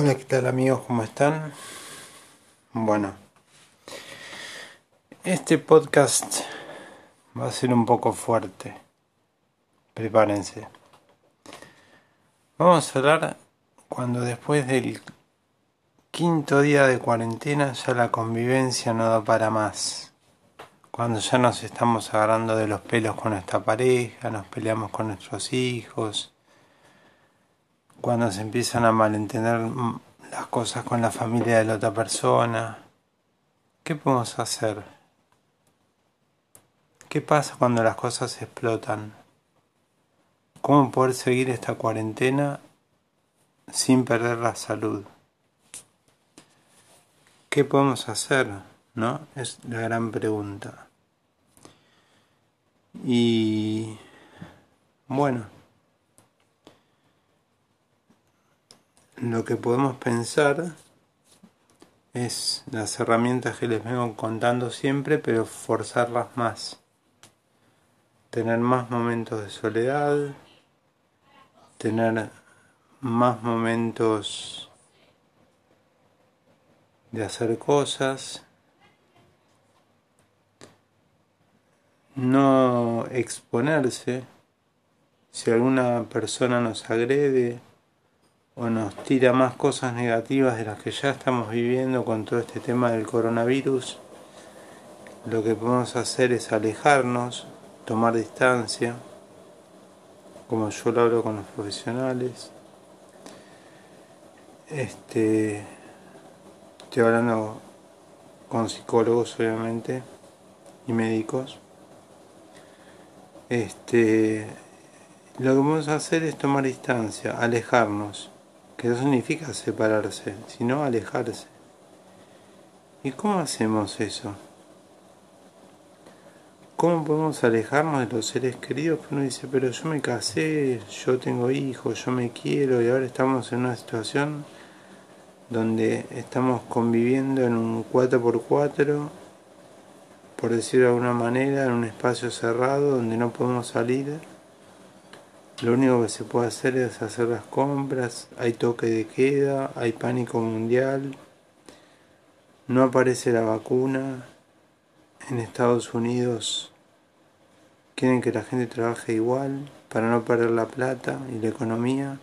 Hola, ¿qué tal amigos? ¿Cómo están? Bueno, este podcast va a ser un poco fuerte. Prepárense. Vamos a hablar cuando después del quinto día de cuarentena ya la convivencia no da para más. Cuando ya nos estamos agarrando de los pelos con nuestra pareja, nos peleamos con nuestros hijos cuando se empiezan a malentender las cosas con la familia de la otra persona. ¿Qué podemos hacer? ¿Qué pasa cuando las cosas explotan? ¿Cómo poder seguir esta cuarentena sin perder la salud? ¿Qué podemos hacer? ¿No? Es la gran pregunta. Y bueno. Lo que podemos pensar es las herramientas que les vengo contando siempre, pero forzarlas más. Tener más momentos de soledad, tener más momentos de hacer cosas, no exponerse si alguna persona nos agrede o nos tira más cosas negativas de las que ya estamos viviendo con todo este tema del coronavirus, lo que podemos hacer es alejarnos, tomar distancia, como yo lo hablo con los profesionales. Este, estoy hablando con psicólogos obviamente y médicos. Este, lo que podemos hacer es tomar distancia, alejarnos que no significa separarse, sino alejarse. ¿Y cómo hacemos eso? ¿Cómo podemos alejarnos de los seres queridos? Que uno dice, pero yo me casé, yo tengo hijos, yo me quiero y ahora estamos en una situación donde estamos conviviendo en un 4x4, por decirlo de alguna manera, en un espacio cerrado donde no podemos salir lo único que se puede hacer es hacer las compras, hay toque de queda, hay pánico mundial, no aparece la vacuna, en Estados Unidos quieren que la gente trabaje igual para no perder la plata y la economía,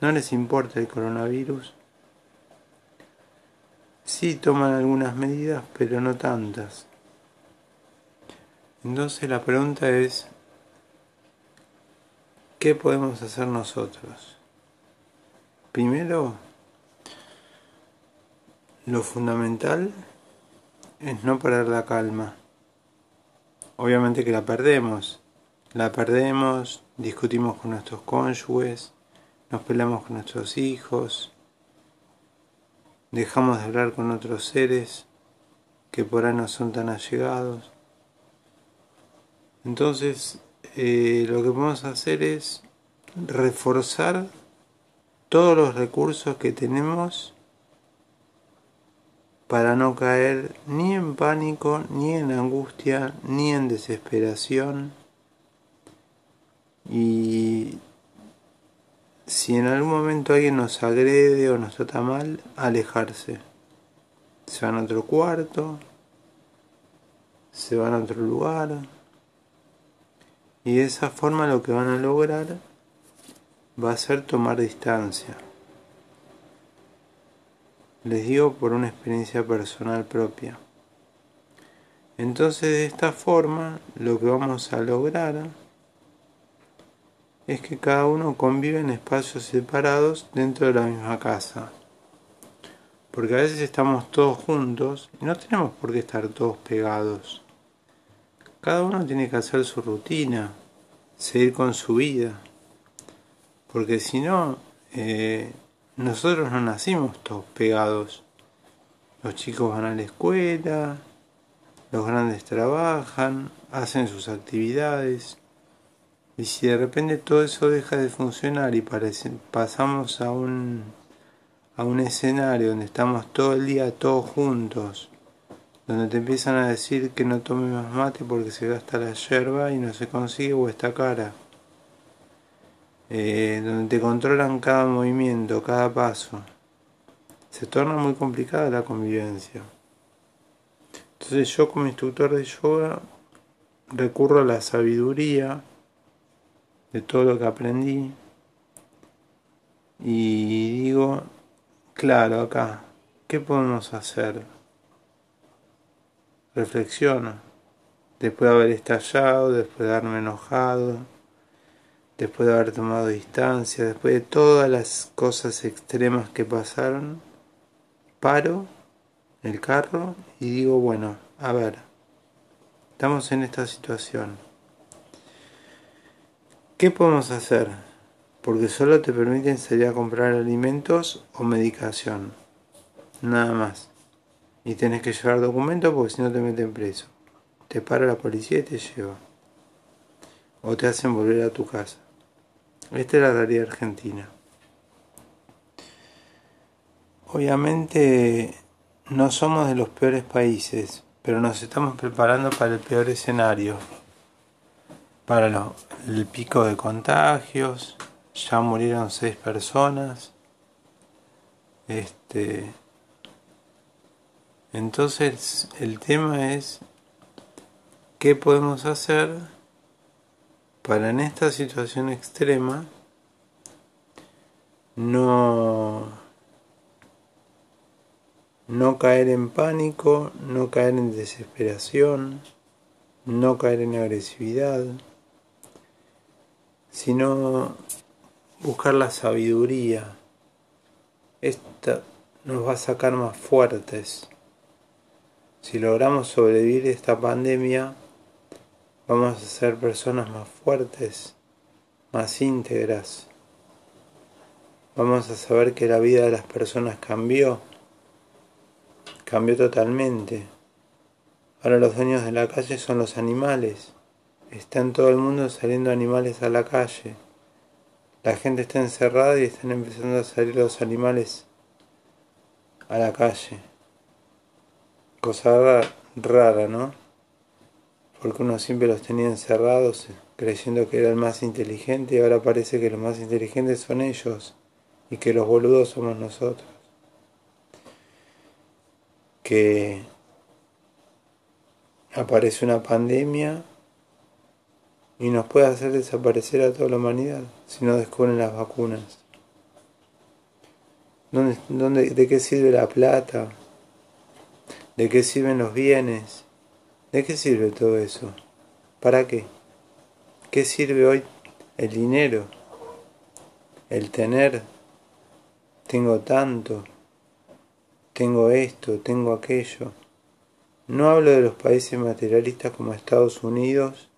no les importa el coronavirus, sí toman algunas medidas pero no tantas. Entonces la pregunta es, ¿Qué podemos hacer nosotros? Primero, lo fundamental es no perder la calma. Obviamente que la perdemos. La perdemos, discutimos con nuestros cónyuges, nos peleamos con nuestros hijos, dejamos de hablar con otros seres que por ahí no son tan allegados. Entonces, eh, lo que podemos hacer es reforzar todos los recursos que tenemos para no caer ni en pánico, ni en angustia, ni en desesperación. Y si en algún momento alguien nos agrede o nos trata mal, alejarse. Se van a otro cuarto, se van a otro lugar, y de esa forma lo que van a lograr va a ser tomar distancia. Les digo por una experiencia personal propia. Entonces de esta forma lo que vamos a lograr es que cada uno convive en espacios separados dentro de la misma casa. Porque a veces estamos todos juntos y no tenemos por qué estar todos pegados. Cada uno tiene que hacer su rutina, seguir con su vida. Porque si no, eh, nosotros no nacimos todos pegados. Los chicos van a la escuela, los grandes trabajan, hacen sus actividades. Y si de repente todo eso deja de funcionar y pasamos a un, a un escenario donde estamos todo el día todos juntos, donde te empiezan a decir que no tome más mate porque se gasta la yerba y no se consigue o cara. Eh, donde te controlan cada movimiento, cada paso. se torna muy complicada la convivencia. Entonces yo como instructor de yoga recurro a la sabiduría de todo lo que aprendí y digo, claro, acá, ¿qué podemos hacer? Reflexiono, después de haber estallado, después de haberme enojado, después de haber tomado distancia, después de todas las cosas extremas que pasaron, paro el carro y digo, bueno, a ver, estamos en esta situación. ¿Qué podemos hacer? Porque solo te permiten salir a comprar alimentos o medicación. Nada más. Y tenés que llevar documentos porque si no te meten preso. Te para la policía y te lleva. O te hacen volver a tu casa. Esta es la realidad argentina. Obviamente no somos de los peores países, pero nos estamos preparando para el peor escenario, para el pico de contagios, ya murieron seis personas. Este, entonces el tema es qué podemos hacer para en esta situación extrema no no caer en pánico, no caer en desesperación, no caer en agresividad, sino buscar la sabiduría. Esta nos va a sacar más fuertes. Si logramos sobrevivir esta pandemia, vamos a ser personas más fuertes, más íntegras. Vamos a saber que la vida de las personas cambió cambió totalmente. Ahora los dueños de la calle son los animales. Está en todo el mundo saliendo animales a la calle. La gente está encerrada y están empezando a salir los animales a la calle. Cosa rara, ¿no? Porque uno siempre los tenía encerrados creyendo que era el más inteligente y ahora parece que los más inteligentes son ellos y que los boludos somos nosotros que aparece una pandemia y nos puede hacer desaparecer a toda la humanidad si no descubren las vacunas. ¿Dónde, de qué sirve la plata? ¿De qué sirven los bienes? ¿De qué sirve todo eso? ¿Para qué? ¿Qué sirve hoy el dinero? El tener. Tengo tanto tengo esto, tengo aquello. No hablo de los países materialistas como Estados Unidos,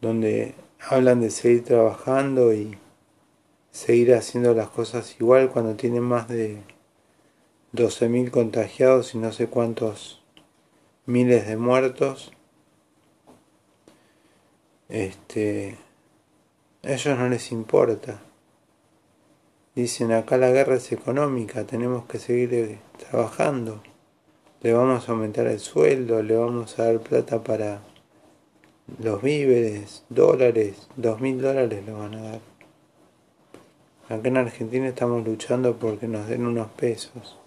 donde hablan de seguir trabajando y seguir haciendo las cosas igual cuando tienen más de 12.000 contagiados y no sé cuántos miles de muertos. Este, a ellos no les importa. Dicen acá la guerra es económica, tenemos que seguir eh, trabajando. Le vamos a aumentar el sueldo, le vamos a dar plata para los víveres, dólares, dos mil dólares lo van a dar. Acá en Argentina estamos luchando porque nos den unos pesos.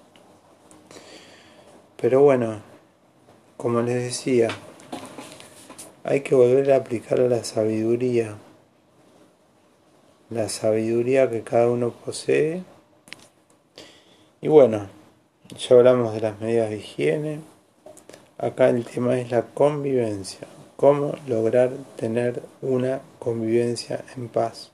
Pero bueno, como les decía, hay que volver a aplicar la sabiduría la sabiduría que cada uno posee. Y bueno, ya hablamos de las medidas de higiene. Acá el tema es la convivencia. Cómo lograr tener una convivencia en paz.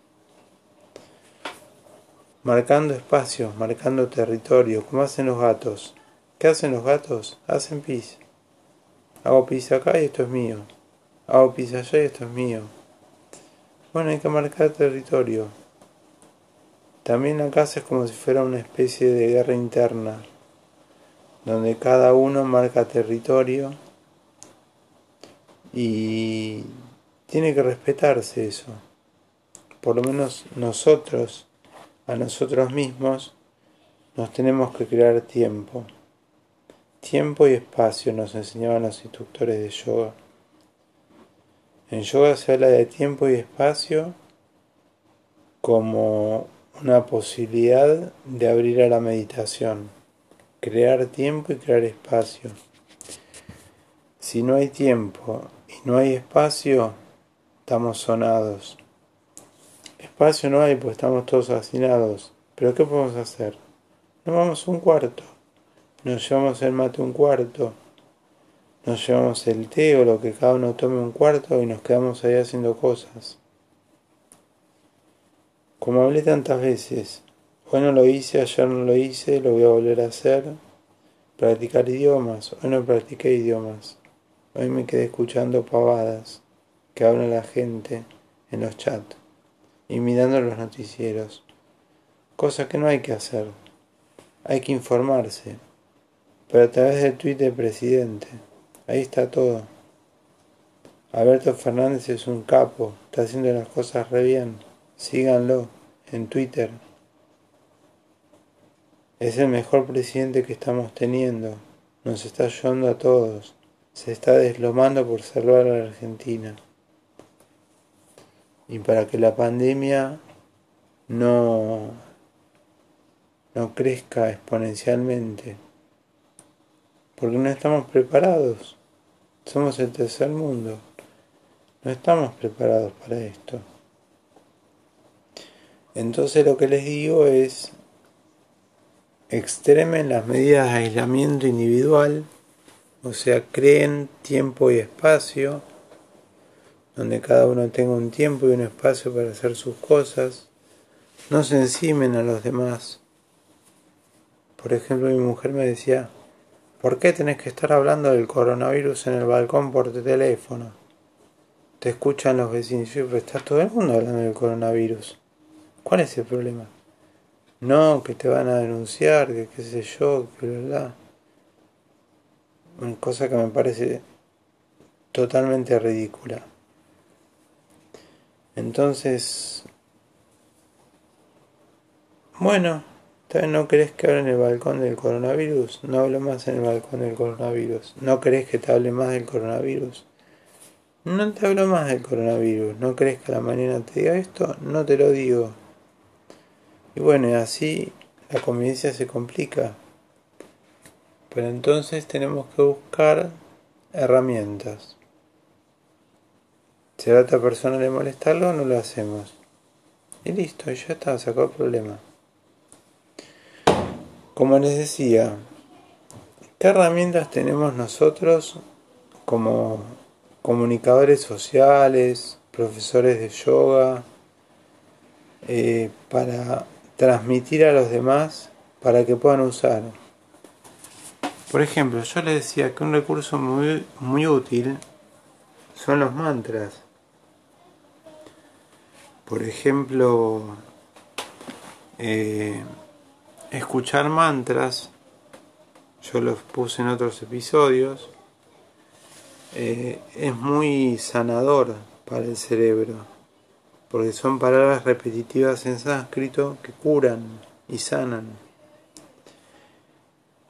Marcando espacios, marcando territorio, como hacen los gatos. ¿Qué hacen los gatos? Hacen pis. Hago pis acá y esto es mío. Hago pis allá y esto es mío bueno, hay que marcar territorio. También la casa es como si fuera una especie de guerra interna, donde cada uno marca territorio y tiene que respetarse eso. Por lo menos nosotros, a nosotros mismos, nos tenemos que crear tiempo. Tiempo y espacio nos enseñaban los instructores de yoga. En yoga se habla de tiempo y espacio como una posibilidad de abrir a la meditación, crear tiempo y crear espacio. Si no hay tiempo y no hay espacio, estamos sonados. Espacio no hay, pues estamos todos hacinados. Pero ¿qué podemos hacer? Nos vamos un cuarto. Nos llevamos el mate un cuarto. Nos llevamos el té o lo que cada uno tome un cuarto y nos quedamos ahí haciendo cosas. Como hablé tantas veces, hoy no lo hice, ayer no lo hice, lo voy a volver a hacer. Practicar idiomas, hoy no practiqué idiomas. Hoy me quedé escuchando pavadas que habla la gente en los chats y mirando los noticieros. Cosa que no hay que hacer. Hay que informarse. Pero a través del tweet del presidente. Ahí está todo. Alberto Fernández es un capo. Está haciendo las cosas re bien. Síganlo en Twitter. Es el mejor presidente que estamos teniendo. Nos está ayudando a todos. Se está deslomando por salvar a la Argentina. Y para que la pandemia no, no crezca exponencialmente. Porque no estamos preparados. Somos el tercer mundo. No estamos preparados para esto. Entonces lo que les digo es, extremen las medidas de aislamiento individual, o sea, creen tiempo y espacio, donde cada uno tenga un tiempo y un espacio para hacer sus cosas, no se encimen a los demás. Por ejemplo, mi mujer me decía, ¿por qué tenés que estar hablando del coronavirus en el balcón por teléfono? Te escuchan los vecinos, pero está todo el mundo hablando del coronavirus. ¿Cuál es el problema? No, que te van a denunciar, que qué sé yo, que verdad. Una cosa que me parece totalmente ridícula. Entonces, bueno, ¿también no crees que hable en el balcón del coronavirus? No hablo más en el balcón del coronavirus. ¿No crees que te hable más del coronavirus? No te hablo más del coronavirus. ¿No crees que a la mañana te diga esto? No te lo digo. Y bueno, así la convivencia se complica. Pero entonces tenemos que buscar herramientas. Si a la otra persona le molesta algo, no lo hacemos. Y listo, ya está, sacó el problema. Como les decía, ¿qué herramientas tenemos nosotros como comunicadores sociales, profesores de yoga, eh, para transmitir a los demás para que puedan usar. Por ejemplo, yo les decía que un recurso muy, muy útil son los mantras. Por ejemplo, eh, escuchar mantras, yo los puse en otros episodios, eh, es muy sanador para el cerebro porque son palabras repetitivas en sánscrito que curan y sanan.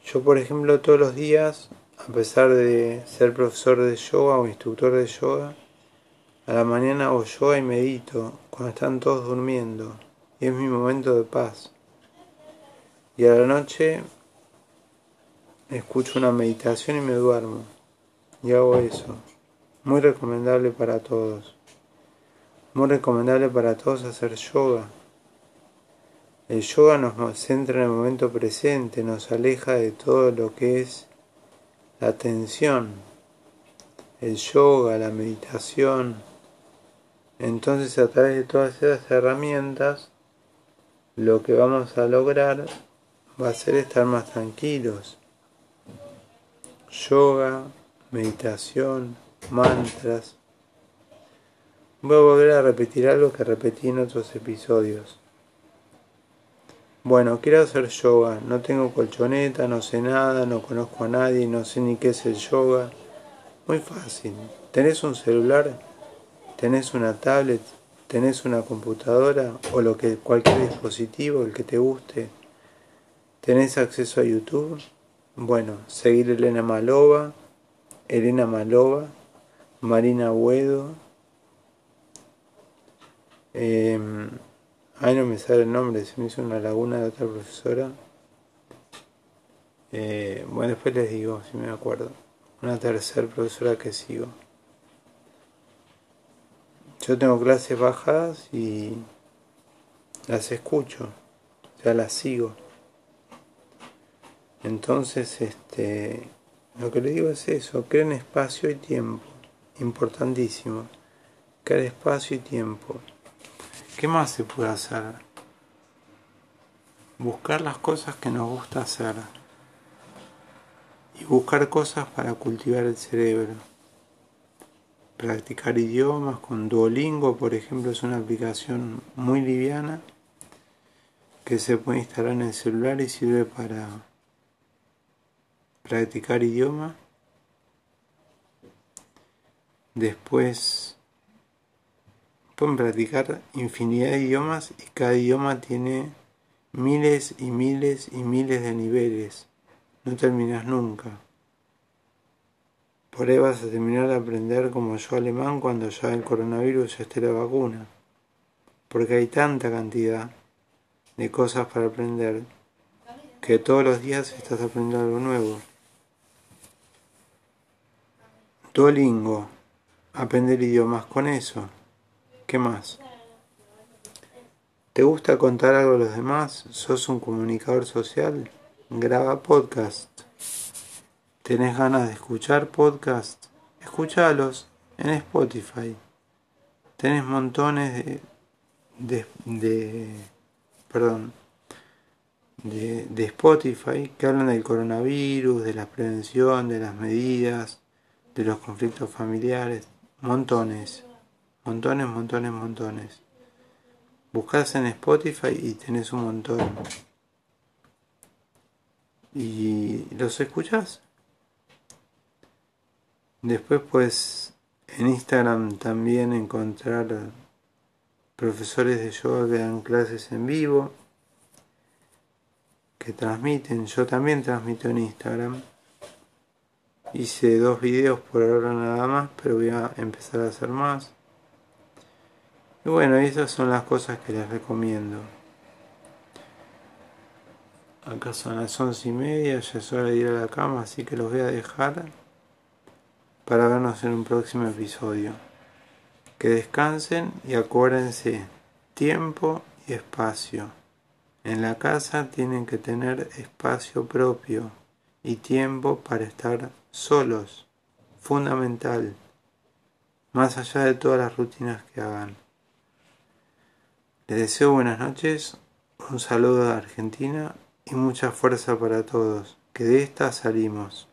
Yo, por ejemplo, todos los días, a pesar de ser profesor de yoga o instructor de yoga, a la mañana hago yoga y medito cuando están todos durmiendo y es mi momento de paz. Y a la noche escucho una meditación y me duermo y hago eso. Muy recomendable para todos. Muy recomendable para todos hacer yoga. El yoga nos centra en el momento presente, nos aleja de todo lo que es la tensión, el yoga, la meditación. Entonces a través de todas esas herramientas lo que vamos a lograr va a ser estar más tranquilos. Yoga, meditación, mantras, Voy a volver a repetir algo que repetí en otros episodios. Bueno, quiero hacer yoga. No tengo colchoneta, no sé nada, no conozco a nadie, no sé ni qué es el yoga. Muy fácil. ¿Tenés un celular? ¿Tenés una tablet? ¿Tenés una computadora? O lo que cualquier dispositivo, el que te guste. ¿Tenés acceso a YouTube? Bueno, seguir Elena Malova, Elena Malova, Marina Huedo, Em, Ay, no me sale el nombre, se me hizo una laguna de otra profesora. Eh, bueno, después les digo, si me acuerdo. Una tercera profesora que sigo. Yo tengo clases bajadas y las escucho, o sea, las sigo. Entonces, este, lo que le digo es eso, creen espacio y tiempo, importantísimo, crear espacio y tiempo. ¿Qué más se puede hacer? Buscar las cosas que nos gusta hacer y buscar cosas para cultivar el cerebro. Practicar idiomas con Duolingo, por ejemplo, es una aplicación muy liviana que se puede instalar en el celular y sirve para practicar idioma. Después pueden practicar infinidad de idiomas y cada idioma tiene miles y miles y miles de niveles. No terminas nunca. Por ahí vas a terminar de aprender como yo alemán cuando ya el coronavirus esté la vacuna. Porque hay tanta cantidad de cosas para aprender que todos los días estás aprendiendo algo nuevo. Duolingo, aprender idiomas con eso. ¿Qué más? ¿Te gusta contar algo a los demás? ¿Sos un comunicador social? Graba podcast. ¿Tenés ganas de escuchar podcast? Escuchalos en Spotify. Tenés montones de, de, de perdón, de, de Spotify que hablan del coronavirus, de la prevención, de las medidas, de los conflictos familiares. Montones, montones, montones, montones. Buscas en Spotify y tenés un montón. Y los escuchas. Después pues en Instagram también encontrar profesores de yoga que dan clases en vivo, que transmiten, yo también transmito en Instagram. Hice dos videos por ahora nada más, pero voy a empezar a hacer más. Y bueno, esas son las cosas que les recomiendo. Acá son las once y media, ya es hora de ir a la cama, así que los voy a dejar para vernos en un próximo episodio. Que descansen y acuérdense, tiempo y espacio. En la casa tienen que tener espacio propio y tiempo para estar solos. Fundamental. Más allá de todas las rutinas que hagan. Les deseo buenas noches, un saludo de Argentina y mucha fuerza para todos, que de esta salimos.